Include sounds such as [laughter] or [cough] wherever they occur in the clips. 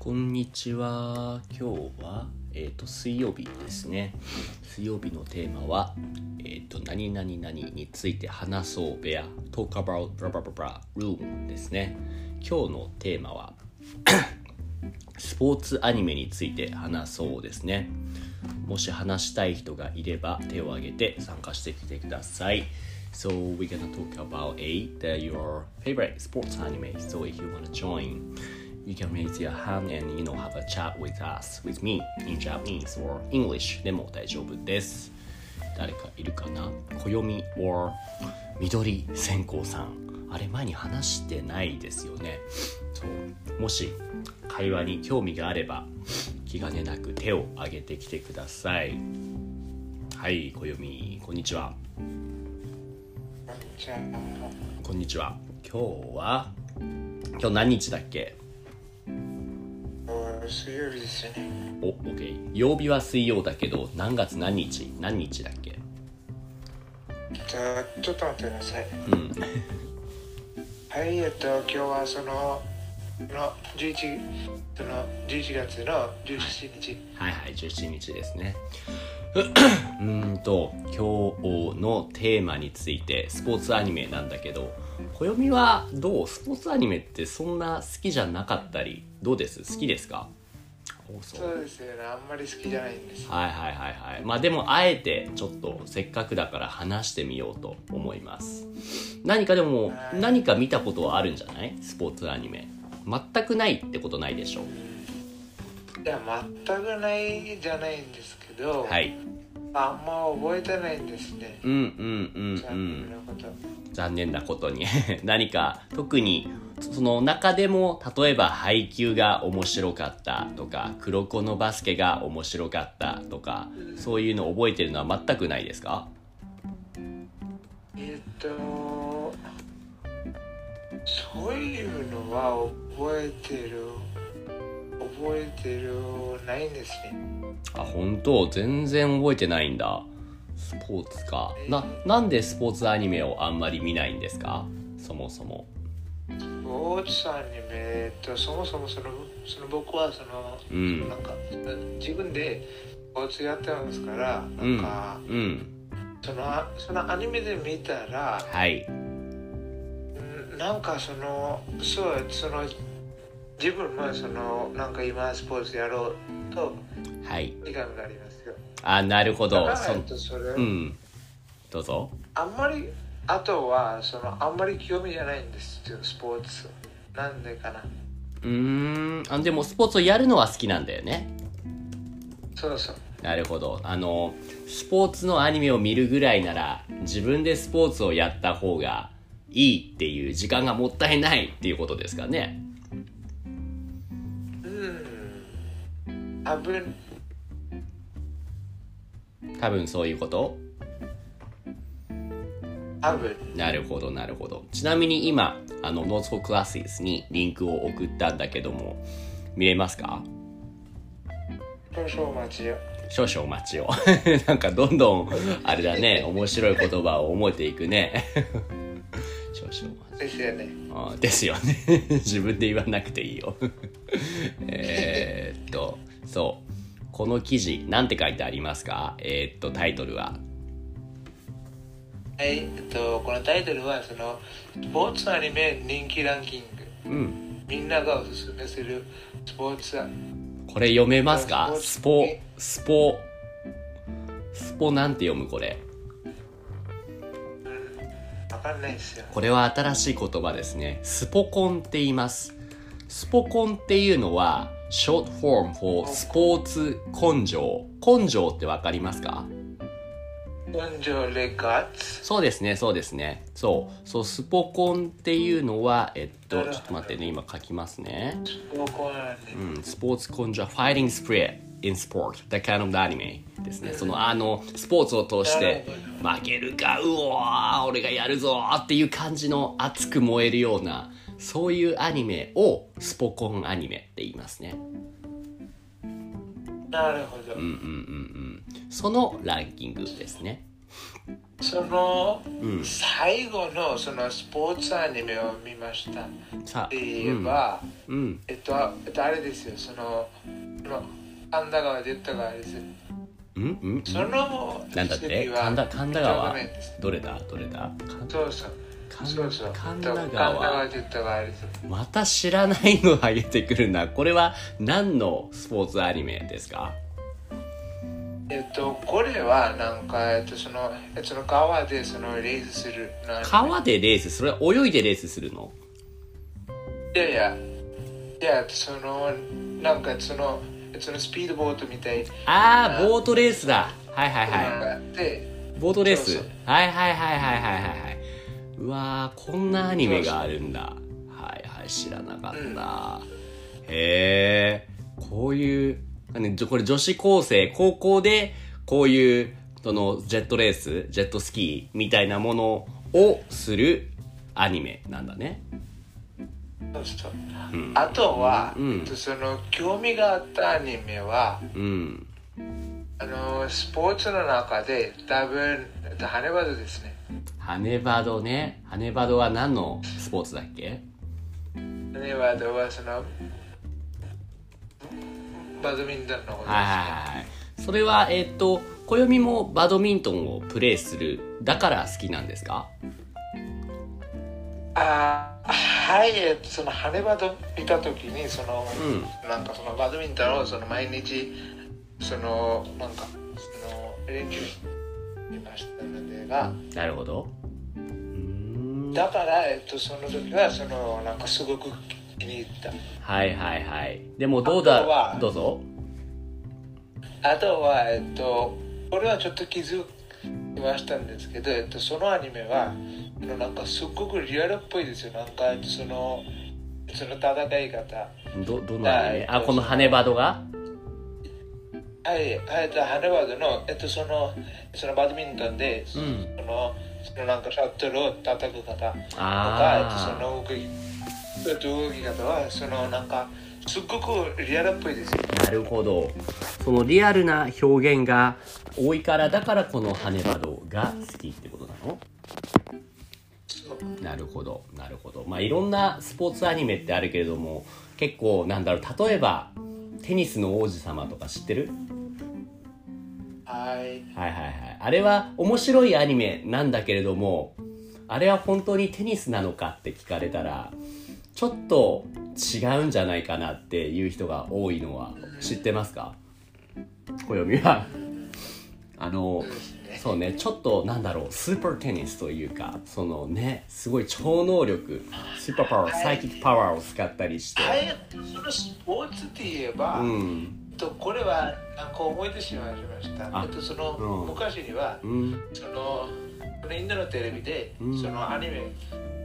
こんにちは。今日は、えー、と水曜日ですね。水曜日のテーマは、えー、と何々何について話そう部屋。Talk about blah ですね。今日のテーマは [coughs] スポーツアニメについて話そうですね。もし話したい人がいれば手を挙げて参加してきてください。So we're gonna talk about it your favorite sports anime. So if you wanna join. You can raise your hand and you know have a chat with us, with me in Japanese or English でも大丈夫です。誰かいるかな？暦 or 緑線香さん。あれ前に話してないですよね。そう。もし会話に興味があれば気兼ねなく手を挙げてきてください。はい、暦、こんにちは。こんにちは。今日は今日何日だっけ？ですよね。お、OK。曜日は水曜だけど何月何日？何日だっけ？じゃあ、ちょっと待ってください。うん。[laughs] はい、えっと、今日はその、の 11, その11月の17日。はいはい、17日ですね。うーんと、今日のテーマについてスポーツアニメなんだけど、暦はどう？スポーツアニメってそんな好きじゃなかったり、どうです？好きですか？おそうですよね。あんまり好きじゃないんです。はいはいはいはい。まあでもあえてちょっとせっかくだから話してみようと思います。何かでも何か見たことはあるんじゃない？スポーツアニメ。全くないってことないでしょいや、全くないじゃないんですけど、はいあんま覚えてないんですね。うんうんうんう残念んなこと。残念なことに [laughs] 何か特にその中でも例えば配球が面白かったとか黒子のバスケが面白かったとかそういうの覚えてるのは全くないですか？えっと、そういうのは覚えてる、覚えてるないんですね。あ本当？全然覚えてないんだ。スポーツか。ななんでスポーツアニメをあんまり見ないんですか？そもそも。スポーツアニメとそもそもそのその僕はその、うん。なんか自分でスポーツやってますからうなんんか、うん。そのそのアニメで見たらはい。んなんかそのそうその自分もそのなんか今スポーツやろうとはい。がありますよ。あなるほど。それ、うん。どうぞ。あんまりあとはそのあんまり興味じゃないんですよスポーツ。なんでかな。うーん。あでもスポーツをやるのは好きなんだよね。そうそう。なるほど。あのスポーツのアニメを見るぐらいなら自分でスポーツをやった方がいいっていう時間がもったいないっていうことですかね。うん多分そういうこと？多分。なるほどなるほど。ちなみに今あのノーツフォークラスイスにリンクを送ったんだけども見れますか？少々お待ちを。少々お待ちを。[laughs] なんかどんどんあれだね面白い言葉を覚えていくね。[laughs] 少々お待ち。ですよね。あですよね。[laughs] 自分で言わなくていいよ。えーっとそうこの記事なんて書いてありますか？えーっとタイトルは？はい、えっと、このタイトルはそのスポーツアニメ人気ランキング。うん。みんながおすすめするスポーツこれ読めますか？スポスポスポなんて読むこれ？わかんないですよ。これは新しい言葉ですね。スポコンって言います。スポコンっていうのは short form for スポーツ根性。根性ってわかりますか？根性レガッツ。そうですねそうですね。そう。そうスポコンっていうのはえっとちょっと待ってね今書きますね。スポコンうん、スポーツ根性。Fighting Spirit in Sport. That kind of anime ですね。そのあのスポーツを通して負けるかうおー俺がやるぞーっていう感じの熱く燃えるようなそういうアニメをスポコンアニメって言いますね。なるほど、うんうんうん。うんそのランキングですね。その、うん。最後のそのスポーツアニメを見ました。さあ。で言えば、うん、うん、えっと、えっと、あれですよ、その、その神田川で言った川です。よ。うんうん。そのなんだって？神田神田川どれだ？どれだ？かそうそう。神そうそう。神田川。また知らないのが出てくるなこれは何のスポーツアニメですかえっと、これはなんか、えっと、その、えっと、その川でそのレースするの。川でレースそれは泳いでレースするのいやいや、いや、その、なんかその、えっとそのスピードボートみたいああボートレースだはいはいはいボートレースはいはいはいはいはいはいうわーこんなアニメがあるんだ。はいはい知らなかった、へえこういうこれ女子高生高校でこういうそのジェットレースジェットスキーみたいなものをするアニメなんだね。そうそう。うんあとは、うん。えっと、その興味があったアニメは、うん。あの、スポーツの中で多分、えっと、ハネバドですね。ハネバドねハネバドは何のスポーツだっけ？ハネバドはその、バドミントンのことですね。はいはいはいそれはえっ、と暦もバドミントンをプレーするだから好きなんですか？あーはい、えっと、そのハネバド見たときに、その、うん。なんかそのバドミントンをその毎日、その、なんか、その、練習してましたのでが、なるほど。だから、えっと、その時は、その、なんかすごく気に入った。はいはいはい。でもどうだ？はどうぞ。あとは、えっと、これはちょっと気づきましたんですけど、えっと、そのアニメは、なんかすごくリアルっぽいですよ。なんか、その、その戦い方。どどのアニメ？はいあこのハネバドが？はい、はい、ハネバードの、えっと、その、そのバドミントンで、そうん。の、そのなんかシャトルを叩く方とか、えっと、その動き、えっと、動き方は、そのなんか、すっごくリアルっぽいですよ。なるほど。そのリアルな表現が多いからだからこのハネバドが好きってことなの？なるほどなるほど。まあいろんなスポーツアニメってあるけれども結構なんだろう例えばテニスの王子様とか知ってる？はい。はいはいはい。あれは面白いアニメなんだけれどもあれは本当にテニスなのかって聞かれたらちょっと違うんじゃないかなっていう人が多いのは知ってますか？暦は。あのそうねちょっとなんだろうスーパーテニスというかそのねすごい超能力スーパーパワーサイキックパワーを使ったりしてはい、そのスポーツって言えば、うんえっと、これはなんか思い出しました。あえっと、その、うん昔には、うんその、このインドのテレビで、うんそのアニメ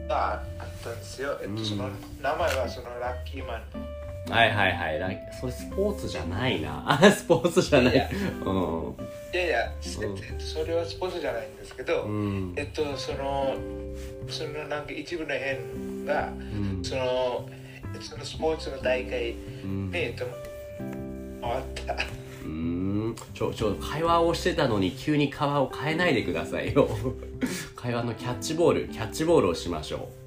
があったんですよ。えっと、うんその名前はそのラッキーマン。はいはいはい。ライそれスポーツじゃないな。あ [laughs] スポーツじゃない。いや。うん。いやいや、うん。えっとそれはスポーツじゃないんですけど、うん。えっと、その、そのなんか一部の辺が、うん。その、そのスポーツの大会うん。に、えっと、回った。うーん。ちょちょ会話をしてたのに急に会話を変えないでくださいよ。[laughs] 会話のキャッチボールキャッチボールをしましょう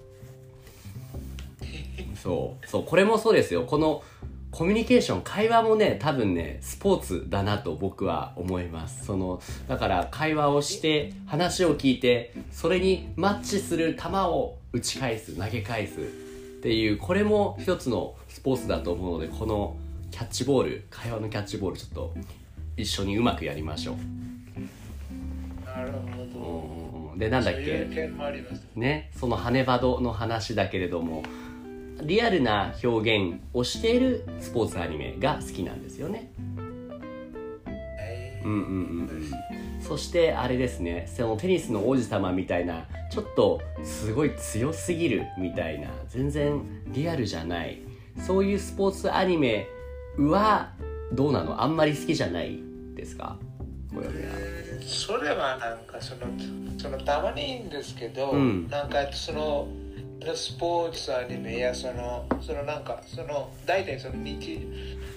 そう。そうこれもそうですよ。このコミュニケーション会話もね多分ねスポーツだなと僕は思います。そのだから会話をして話を聞いてそれにマッチする球を打ち返す投げ返すっていうこれも一つのスポーツだと思うのでこのキャッチボール会話のキャッチボールちょっと一緒にうまくやりましょなるほうど。でなんだっけ？ね？そのハネバドの話だけれどもリアルな表現をしているスポーツアニメが好きなんですよね。はいうんうんうんうん。そしてあれですね。そのテニスの王子様みたいなちょっとすごい強すぎるみたいな全然リアルじゃない。そういうスポーツアニメはどうなの？あんまり好きじゃないですか？これは。それはなんかそのそのたまにいいんですけど、うん。なんかそのスポーツアニメやそのそのなんかその大体その日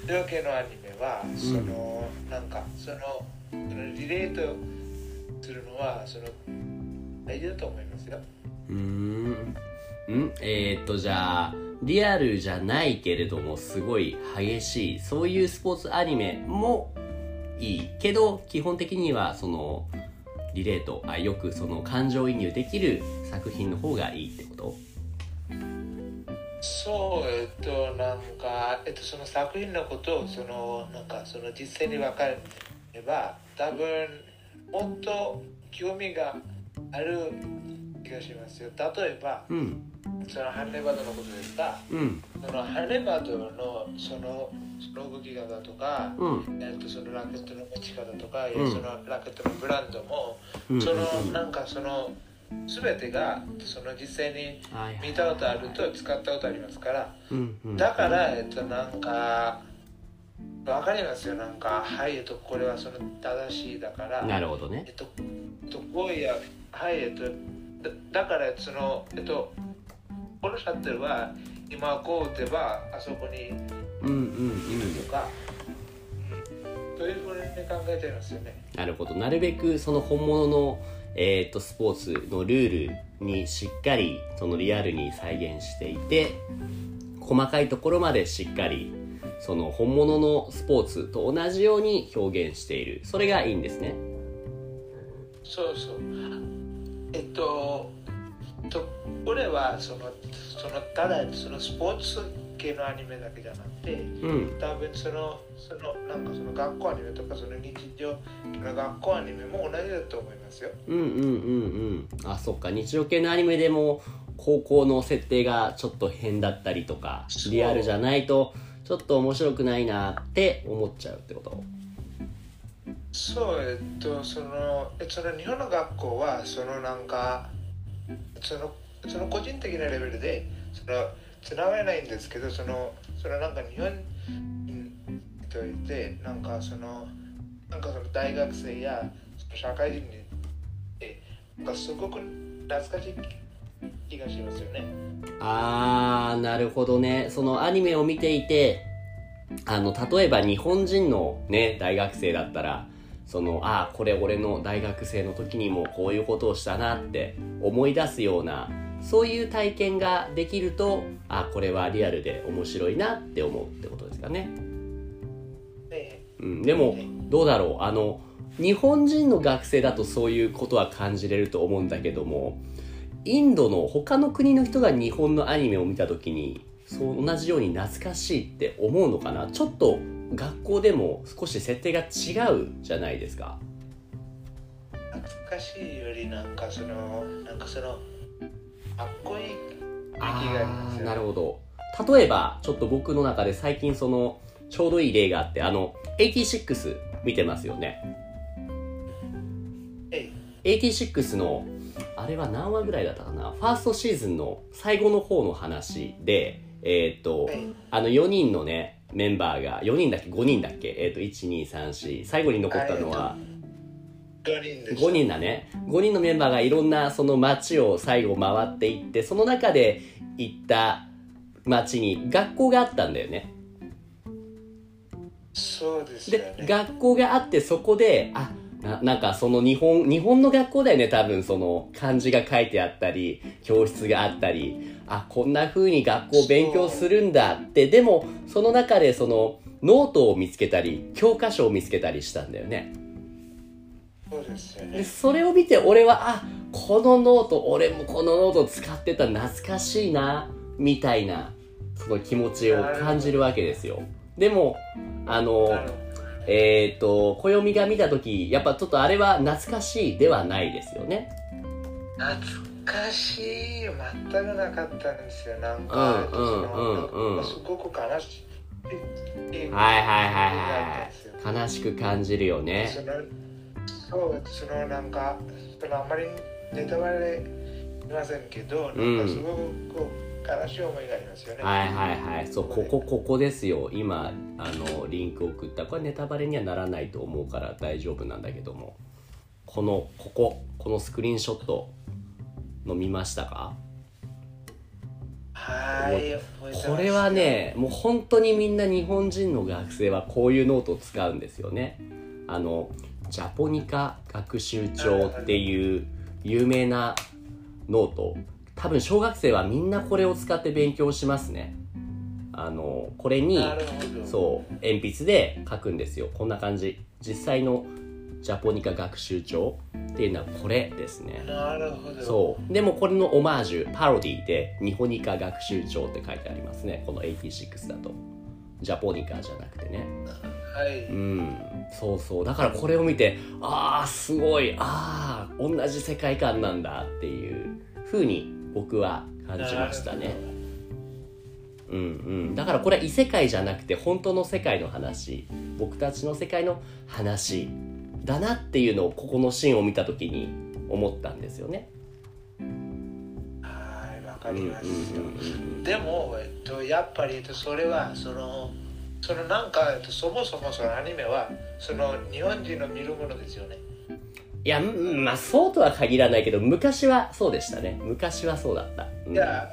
常系のアニメはその、なんかそのそのリレートするのはその大事だと思いますよ。うーんん。えー、っとじゃあリアルじゃないけれどもすごい激しいそういうスポーツアニメもいいけど基本的にはそのリレートあよくその感情移入できる作品の方がいいってそう、えっと、なんか、えっと、その作品のことを、その、なんか、その実際に分かれば、多分、もっと興味がある気がしますよ。例えば、うん。そのハンネバドのことですが、うん。そのハンネバドの、その、その動き方とか、うん。えっと、そのラケットの持ち方とか、うん。そのラケットのブランドも、うん。その、うんなんか、その、すべてが、その実際に見たことあると使ったことありますから、だから、えっと、なんか、わかりますよ、なんか、はい、えっと、これはその正しいだから、なるほどね。えっと、えっと、こうや、はい、えっと、だだから、その、えっと、このシャットルは、今こう打てば、あそこにうんうんうんとか、というふうに考えていますよね。なるほど。なるべくその本物の、えー、とスポーツのルールにしっかりそのリアルに再現していて細かいところまでしっかりその本物のスポーツと同じように表現しているそれがいいんですねそうそう。えっと、とこれはその、そのただそのスポーツ系のアニメだけじゃなくて、うん。多分そのそのなんかその学校アニメとかその日常の学校アニメも同じだと思いますよ。うんうんうんうん。あそっか。日常系のアニメでも高校の設定がちょっと変だったりとかリアルじゃないとちょっと面白くないなって思っちゃうってこと？そうえっとそのえその日本の学校はそのなんかそのその個人的なレベルでそのつながれないんですけどそのそのなんか日本人といてなんかそのなんかその大学生や社会人にえなんかすごく懐かしい気がしますよね。あーなるほどねそのアニメを見ていてあの例えば日本人のね大学生だったらそのああこれ俺の大学生の時にもこういうことをしたなって思い出すようなそういう体験ができるとあこれはリアルで面白いなって思うってことですかね、ねうん、でもどうだろう。あの日本人の学生だとそういうことは感じれると思うんだけどもインドの他の国の人が日本のアニメを見た時にそう同じように懐かしいって思うのかな？ちょっと学校でも少し設定が違うじゃないですか。懐かしいよりなんかそのなんかそのかっこいい気があります。なるほど。例えばちょっと僕の中で最近そのちょうどいい例があってあの86見てますよね。え86のあれは何話ぐらいだったかな？ファーストシーズンの最後の方の話でえーっとはい。あの4人のねメンバーが4人だっけ？5人だっけ？えーっと1234最後に残ったのは5人です。5人だね。5人のメンバーがいろんなその街を最後回っていってその中で行った街に学校があったんだよね。そうですよでね。学校があってそこであななんかその日本日本の学校だよね多分その漢字が書いてあったり教室があったり。あこんな風に学校勉強するんだって。でもその中でそのノートを見つけたり教科書を見つけたりしたんだよねそうですよでね。それを見て俺はあこのノート俺もこのノート使ってた懐かしいなみたいなその気持ちを感じるわけですよでもあのえっ、と暦が見た時やっぱちょっとあれは懐かしいではないですよね懐かしい全くなかったんですよ。なんうんか、うんうんうんすごく悲しい。はいはいはいはい悲しく感じるよねそのそうそのなんかそのあんまりネタバレいませんけど、なんかすごくこう悲しい思いがありますよね。はいはいはい。そうここここですよ。今あのリンク送った。これネタバレにはならないと思うから大丈夫なんだけども。このこここのスクリーンショットの見ましたか？はい、これはねもう本当にみんな日本人の学生はこういうノートを使うんですよね。あのジャポニカ学習帳っていう有名なノート。多分小学生はみんなこれを使って勉強しますね。あのこれに。そう鉛筆で書くんですよ。こんな感じ。実際のジャポニカ学習帳っていうのはこれですね。なるほど。そう。でもこれのオマージュパロディでニホニカ学習帳って書いてありますね。この86だと。ジャポニカじゃなくてねはい。うん。そうそう。だからこれを見てああすごい。ああ同じ世界観なんだっていう風に僕は感じましたね。うんうん。だからこれは異世界じゃなくて本当の世界の話僕たちの世界の話だなっていうのをここのシーンを見た時に思ったんですよね。はい、わかうんうんうんりました。でも、えっと、やっぱり、えっと、それは、その、そのなんか、えっと、そもそもそのアニメは、その日本人の見るものですよね。いやうんまあそうとは限らないけど昔はそうでしたね。昔はそうだった、うん。いや、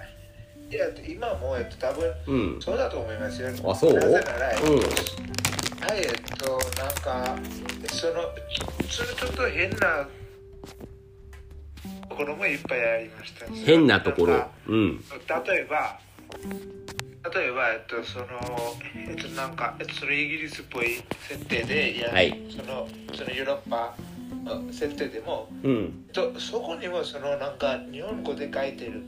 いや、今も、えっと、多分、うん。そうだと思いますよ。あそう？なぜなら、うん。はい、えっと、なんか、その、それちょっと変なところもいっぱいありました。変なところ。うん。例えば、例えば、えっと、その、えっと、なんか、えっと、そのイギリスっぽい設定で、いや、はいその、そのヨーロッパの設定でも、うんえっと、そこにも、その、なんか、日本語で書いてる。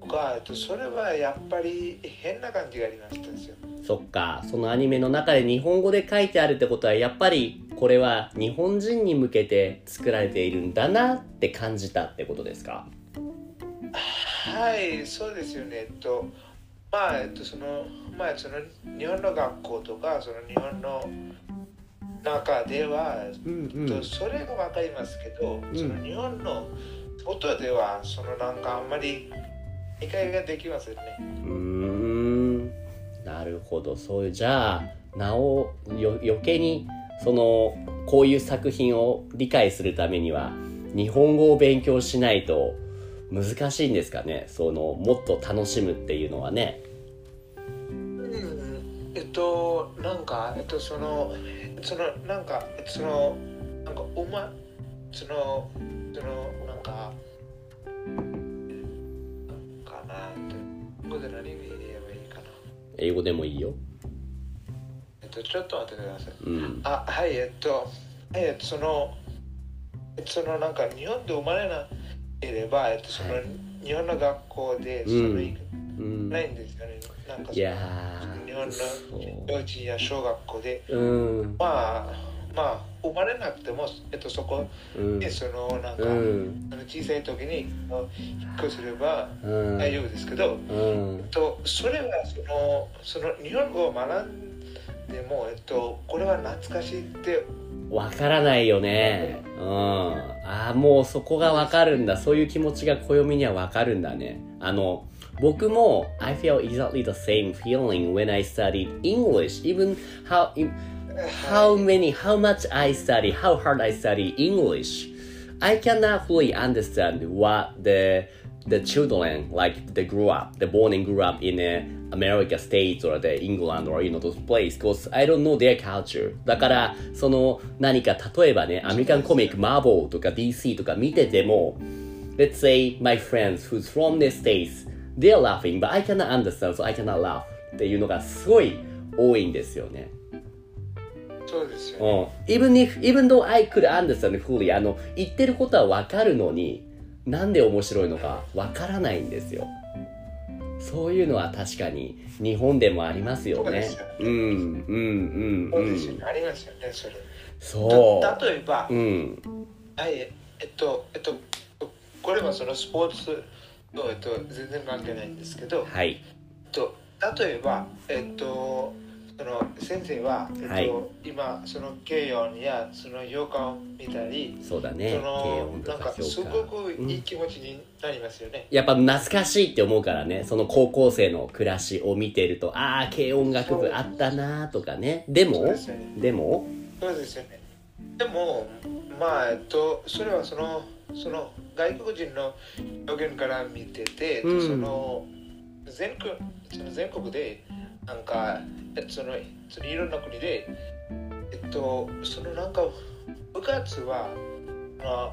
とか、えっと、それはやっぱり変な感じがありましたですよ。そっかそのアニメの中で日本語で書いてあるってことはやっぱりこれは日本人に向けて作られているんだなって感じたってことですか？はい、そうですよね。えっと、まあ、えっと、その、まあ、その、日本の学校とか、その日本の中では、うんえっと、それがわかりますけど、ん。その日本の外では、そのなんかあんまり理解ができませんね。うーん。なるほど。そういうじゃあなおよ余計にそのこういう作品を理解するためには日本語を勉強しないと難しいんですかね？そのもっと楽しむっていうのはね。うん、えっと、なんか、えっと、その、その、なんか、その、なんか、おま、その、その、なんか、かな、えっと、ここで何に言えばいいかな。英語でもいいよ。えっと、ちょっと待ってください。うん。あ、はい、えっと、はい、えっと、その、えっと、その、なんか、日本で生まれなければ、えっと、その、はい日本の学校で、そうん。の、行くうんないんですよね。なんか、いや日本のー幼稚園や小学校で、そう。うん。まあ、まあ、生まれなくても、えっと、そこうん。で、その、なんか、うん。あの小さい時に引っ越すればうん。大丈夫ですけど、うん。とそれはそのその日本語を学んでも、えっと、これは懐かしいってわからないよね。うん。ああ、もうそこがわかるんだ。そういう気持ちが暦にはわかるんだね。あの、僕も I feel exactly the same feeling when I studied English. Even how, how many, how much I study, how hard I study English. I cannot fully understand what the the children like they grew up, they born and grew up in uh, America States or the England or you know those places because I don't know their culture. だからその何か例えばね、アメリカンコミック、マーボーとか DC とか見てても、let's say my friends who's from the States, they're laughing, but I cannot understand, so I cannot laugh っていうのがすごい多いんですよね。そうですよね。うん。even if, even though I could understand fully, あの、言ってることはわかるのに、なんで面白いのかわからないんですよ。そういうのは確かに日本でもありますよねそうよ。うん、うん、うん、うん。ありますよね、それ。そた例えば、う。うん。はい、えっと、えっと、これはそのスポーツと、えっと、全然関係ないんですけど、はい。えっと、例えば、えっと、その先生は、えっとはい今その慶音やその洋歌を見たり、そうだね。そ軽のなんかすごくいい気持ちになりますよね。やっぱ懐かしいって思うからね。その高校生の暮らしを見てるとああ軽音楽部あったなーとかね。でも。でもそうですよね。でもまあえっとそれはそのその外国人の表現から見てて、うん。その全国その全国でなんかえそのそのいろんな国でえっとそのなんか部活はあ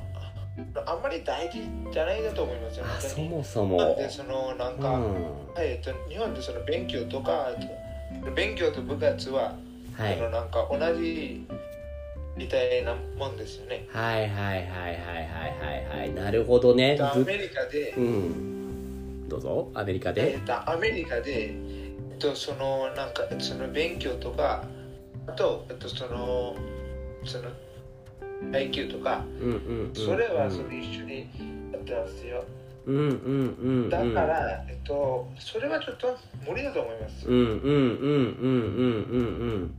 あんまり大事じゃないだと思いますよ。あそもそも。なんでそのなんか、うん。はいえっと日本でその勉強とか勉強と部活ははい。そのなんか同じみたいなもんですよね。はいはいはいはいはいはいはい。なるほどね。ぶアメリカで、うん。どうぞアメリカえでっとアメリカで、えっと、そのなんかその勉強とか、あと、えっと、そのその配給とか、それはその一緒にやってますよ。うんうんうんうんだから、えっと、それはちょっと無理だと思います。うんうんうんうんうんうんうん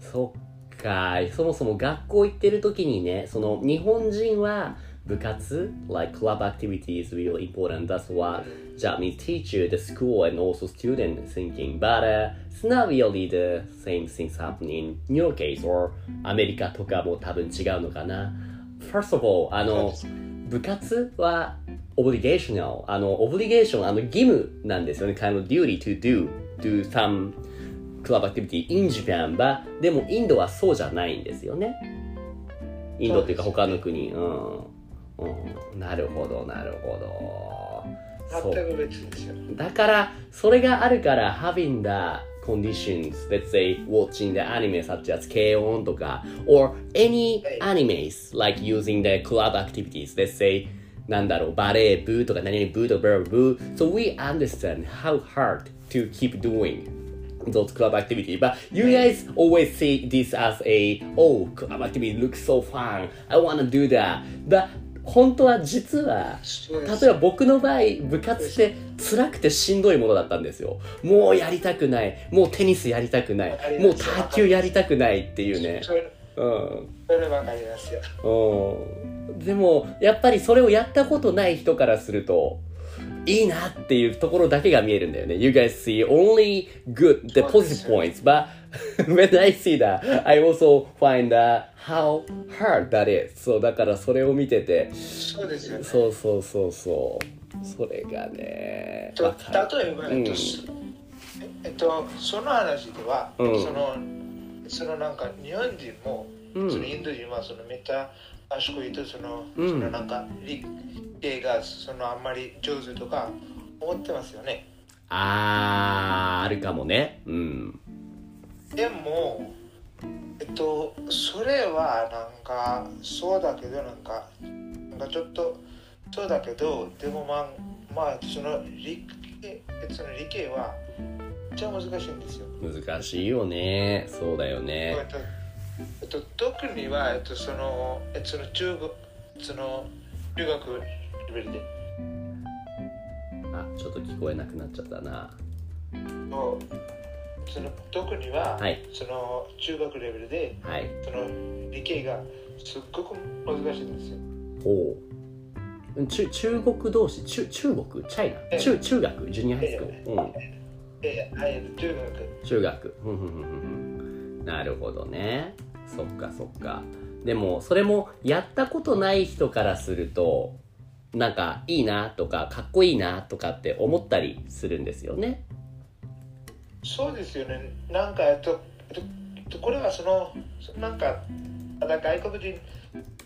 そっかそもそも学校行ってる時にねその日本人は部活 like club activity is really important that's what Japanese teacher the school and also student thinking but uh, it's not really the same things happening in your case or アメリカとかも多分違うのかな first of all あの部活は obligational あの obligation あの義務なんですよね kind of duty to do do some club activity in Japan but でもインドはそうじゃないんですよねインドっていうか他の国うん、うん、なるほどなるほどそう全く別ですよ。だからそれがあるから having the conditions let's say watching the anime such as K-on とか or any はい animes like using the club activities let's say なんだろうバレー部とか何々部とかブラブブ so we understand how hard to keep doing those club activity but you guys always see this as a oh club activity looks so fun I wanna do that but 本当は実は例えば僕の場合部活って辛くてしんどいものだったんですよ。もうやりたくない。もうテニスやりたくない。もう卓球やりたくないっていうね。うんそれわかりますよ。うん。でもやっぱりそれをやったことない人からするといいなっていうところだけが見えるんだよね。You guys see only good the positive points but [laughs] when I see that I also find that how hard that is. そうだからそれを見てて。そうですよね。そうそうそうそう。それがね例えば、えっとうんすえっと、その話では、うん。そのそのなんか日本人も、うん。そのインド人はそのめっちゃ賢いとその,、うん。そのなんか理系がそのあんまり上手とか思ってますよね。あーあるかもね。うん。でも、えっと、それはなんかそうだけどなんかなんかちょっとそうだけどでもまあまあその理系その理系はめっちゃ難しいんですよ。難しいよね。そうだよえねえっと、特には、えっと、その、えっと、その中国、その中学レベルで、あちょっと聞こえなくなっちゃったな。とその特には、はい。その中学レベルで、はい。その理系がすっごく難しいんですよ。ほう。中中国同士中中国？チャイナ？ええ。中中学？ジュニアハイスクール、うん、えはい、中学。中学。なるほどねそっかそっか。でもそれもやったことない人からするとなんかいいなとかかっこいいなとかって思ったりするんですよね。そうですよね。なんか、えっと、と、これはその、そなんか、外国人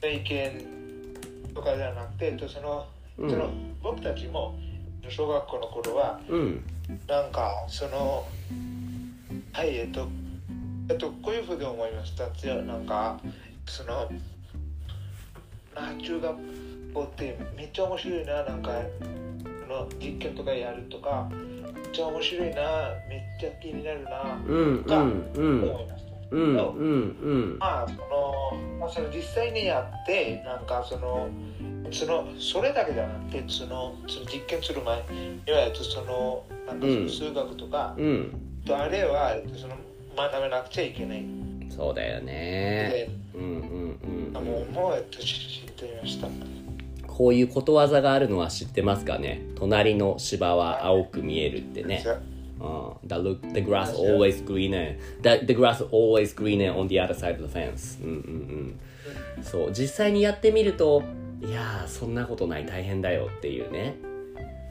の意見とかじゃなくて、と、その、うん。その僕たちも小学校の頃は、うん。なんかそのはいえっとえっとこういうふうに思いました。じゃあなんかそのあ中学校ってめっちゃ面白いななんかその実験とかやるとかめっちゃ面白いなめっちゃ気になるなうんうんうん。思いました、うんうんうん。まあその,、まあ、その実際にやってなんかそのそのそれだけじゃなくてそのその実験する前にはえっとそのなんかその数学とか、うん。とあれはその学べなくちゃいけない。そうだよねうんうんうん、もう、もう、えっと、知っていました？こういうことわざがあるのは知ってますかね？隣の芝は青く見えるってね。Uh, the, look, the grass always greener. The, the grass always greener on the other side of the fence. うんうんうん。そう、実際にやってみると、いやー、そんなことない、大変だよっていうね。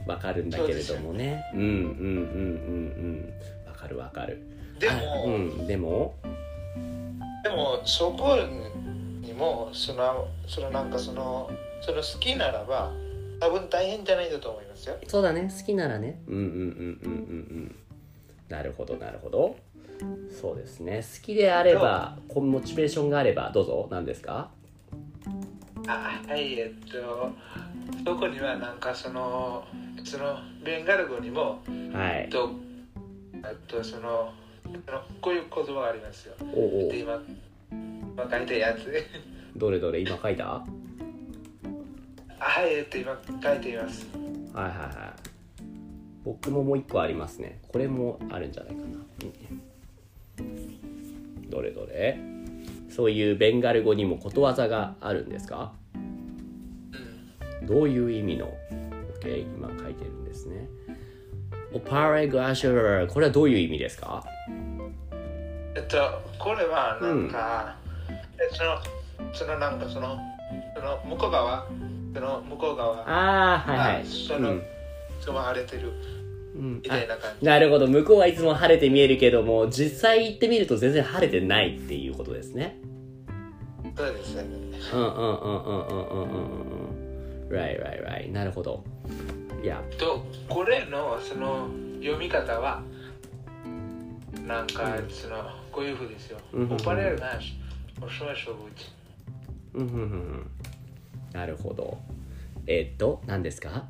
わかるんだけれどもね。うんうんうんうんうん。わかるわかる。であも、うん、でも、でも、そこにも、その、そのなんかその、その好きならば、多分大変じゃないんだと思いますよ。そうだね、好きならね。うんうんうんうんうんうん。なるほど、なるほど。そうですね。好きであれば、こうモチベーションがあれば、どうぞ、何ですか？あはい、えっと、そこにはなんかその、そのベンガル語にも、はい。えっと、えっと、そのこういう言葉がありますよ。おうおう。で今、今書いたやつ。どれどれ今書いた？ははい、えっと、今書いています。いはいはい。僕ももう一個ありますね。これもあるんじゃないかな、うんどれどれ？そういうベンガル語にもことわざがあるんですか？うん。どういう意味の？OK 今書いてるんですね。オパレグアシュラー。これはどういう意味ですか？えっと、これはなんか、えその、そのなんかその、その向こう側、その向こう側ああはいはい。あその、うん。その晴れてるうん。みたいな感じ。なるほど。向こうはいつも晴れて見えるけども実際行ってみると全然晴れてないっていうことですね。そうですね。うんうんうんうんうんうんうんうん。Right right right. なるほど。いや。と、これのその読み方は、なんかその、こういうふうですよ。うん。オパレルナシ、おし。ましょううんうんうんうん。なるほど。えーっと何ですか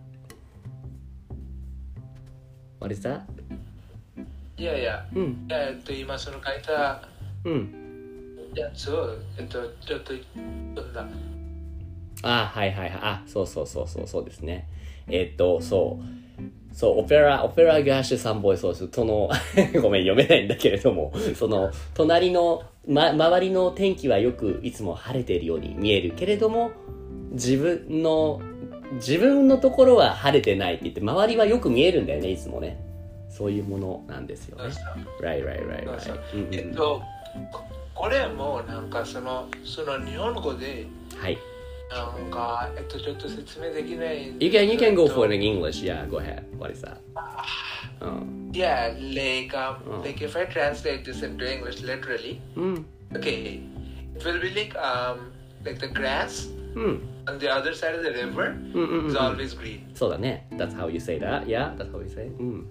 ？What is that? いやいや、うん。えっと、今その書いたうん。やつを、えっと、ちょっと読んだ。あはいはいはい。あそうそうそうそうそうですね。えーっとそうそうオペラオペラガーシュサンボイそうですその [laughs] ごめん読めないんだけれどもその隣の、ま、周りの天気はよくいつも晴れているように見えるけれども自分の自分のところは晴れてないって言って周りはよく見えるんだよねいつもね。そういうものなんですよね。right うん。えっと、ここれもなんかその、その日本語で、はい なんか、えっと、ちょっと説明できない。 you can you can go えっと for it in English yeah go ahead what is that うん、 Yeah, like, um, Oh. like if I translate this into English literally, うん、 okay, it will be like, um, like the grass うん、 on the other side of the river うんうんうん is always green. そうだね。That's how you say that. Yeah, that's how you say. うん。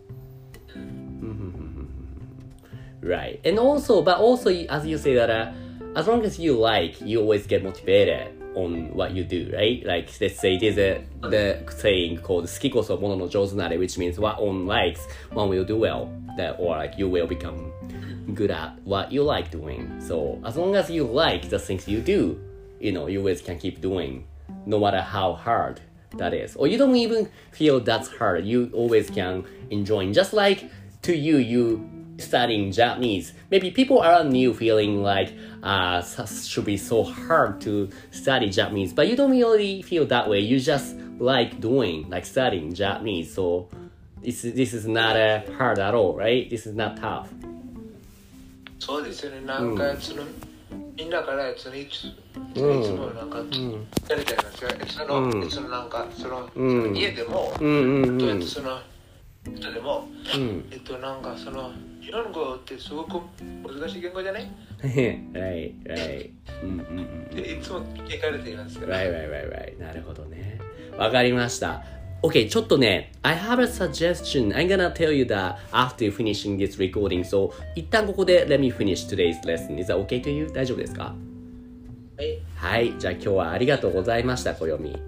right. And also, but also, as you say that, uh, as long as you like, you always get motivated on what you do, right? Like let's say there's a the saying called "skikoso mono no jozunare," which means what one likes, one will do well, that or like you will become good at what you like doing. So as long as you like the things you do, you know you always can keep doing, no matter how hard that is, or you don't even feel that's hard. You always can enjoy. Just like to you, you studying Japanese. Maybe people around you feeling like uh s- should be so hard to study Japanese, but you don't really feel that way. You just like doing, like studying Japanese. So this this is not uh, hard at all, right? This is not tough. そうですよね、なんか、その、みんなから、その、いつ、いつうんもなんか、やりたいますよ。その、うんそのなんか、その、うんその家でも、うんうんうんえっと、その、人でも、うん。えっと、なんか、その、 イラン語ってすごく難しい言語じゃないはいはいうんうんうん。で、いつも聞かれていますから。Right, right, なるほどね。わかりました。Okay, ちょっとね、I have a suggestion. I'm gonna tell you that after finishing this recording. So, 一旦ここで let me finish today's lesson. Is that okay to you? 大丈夫ですかはい。はい、じゃあ今日はありがとうございました、小読み。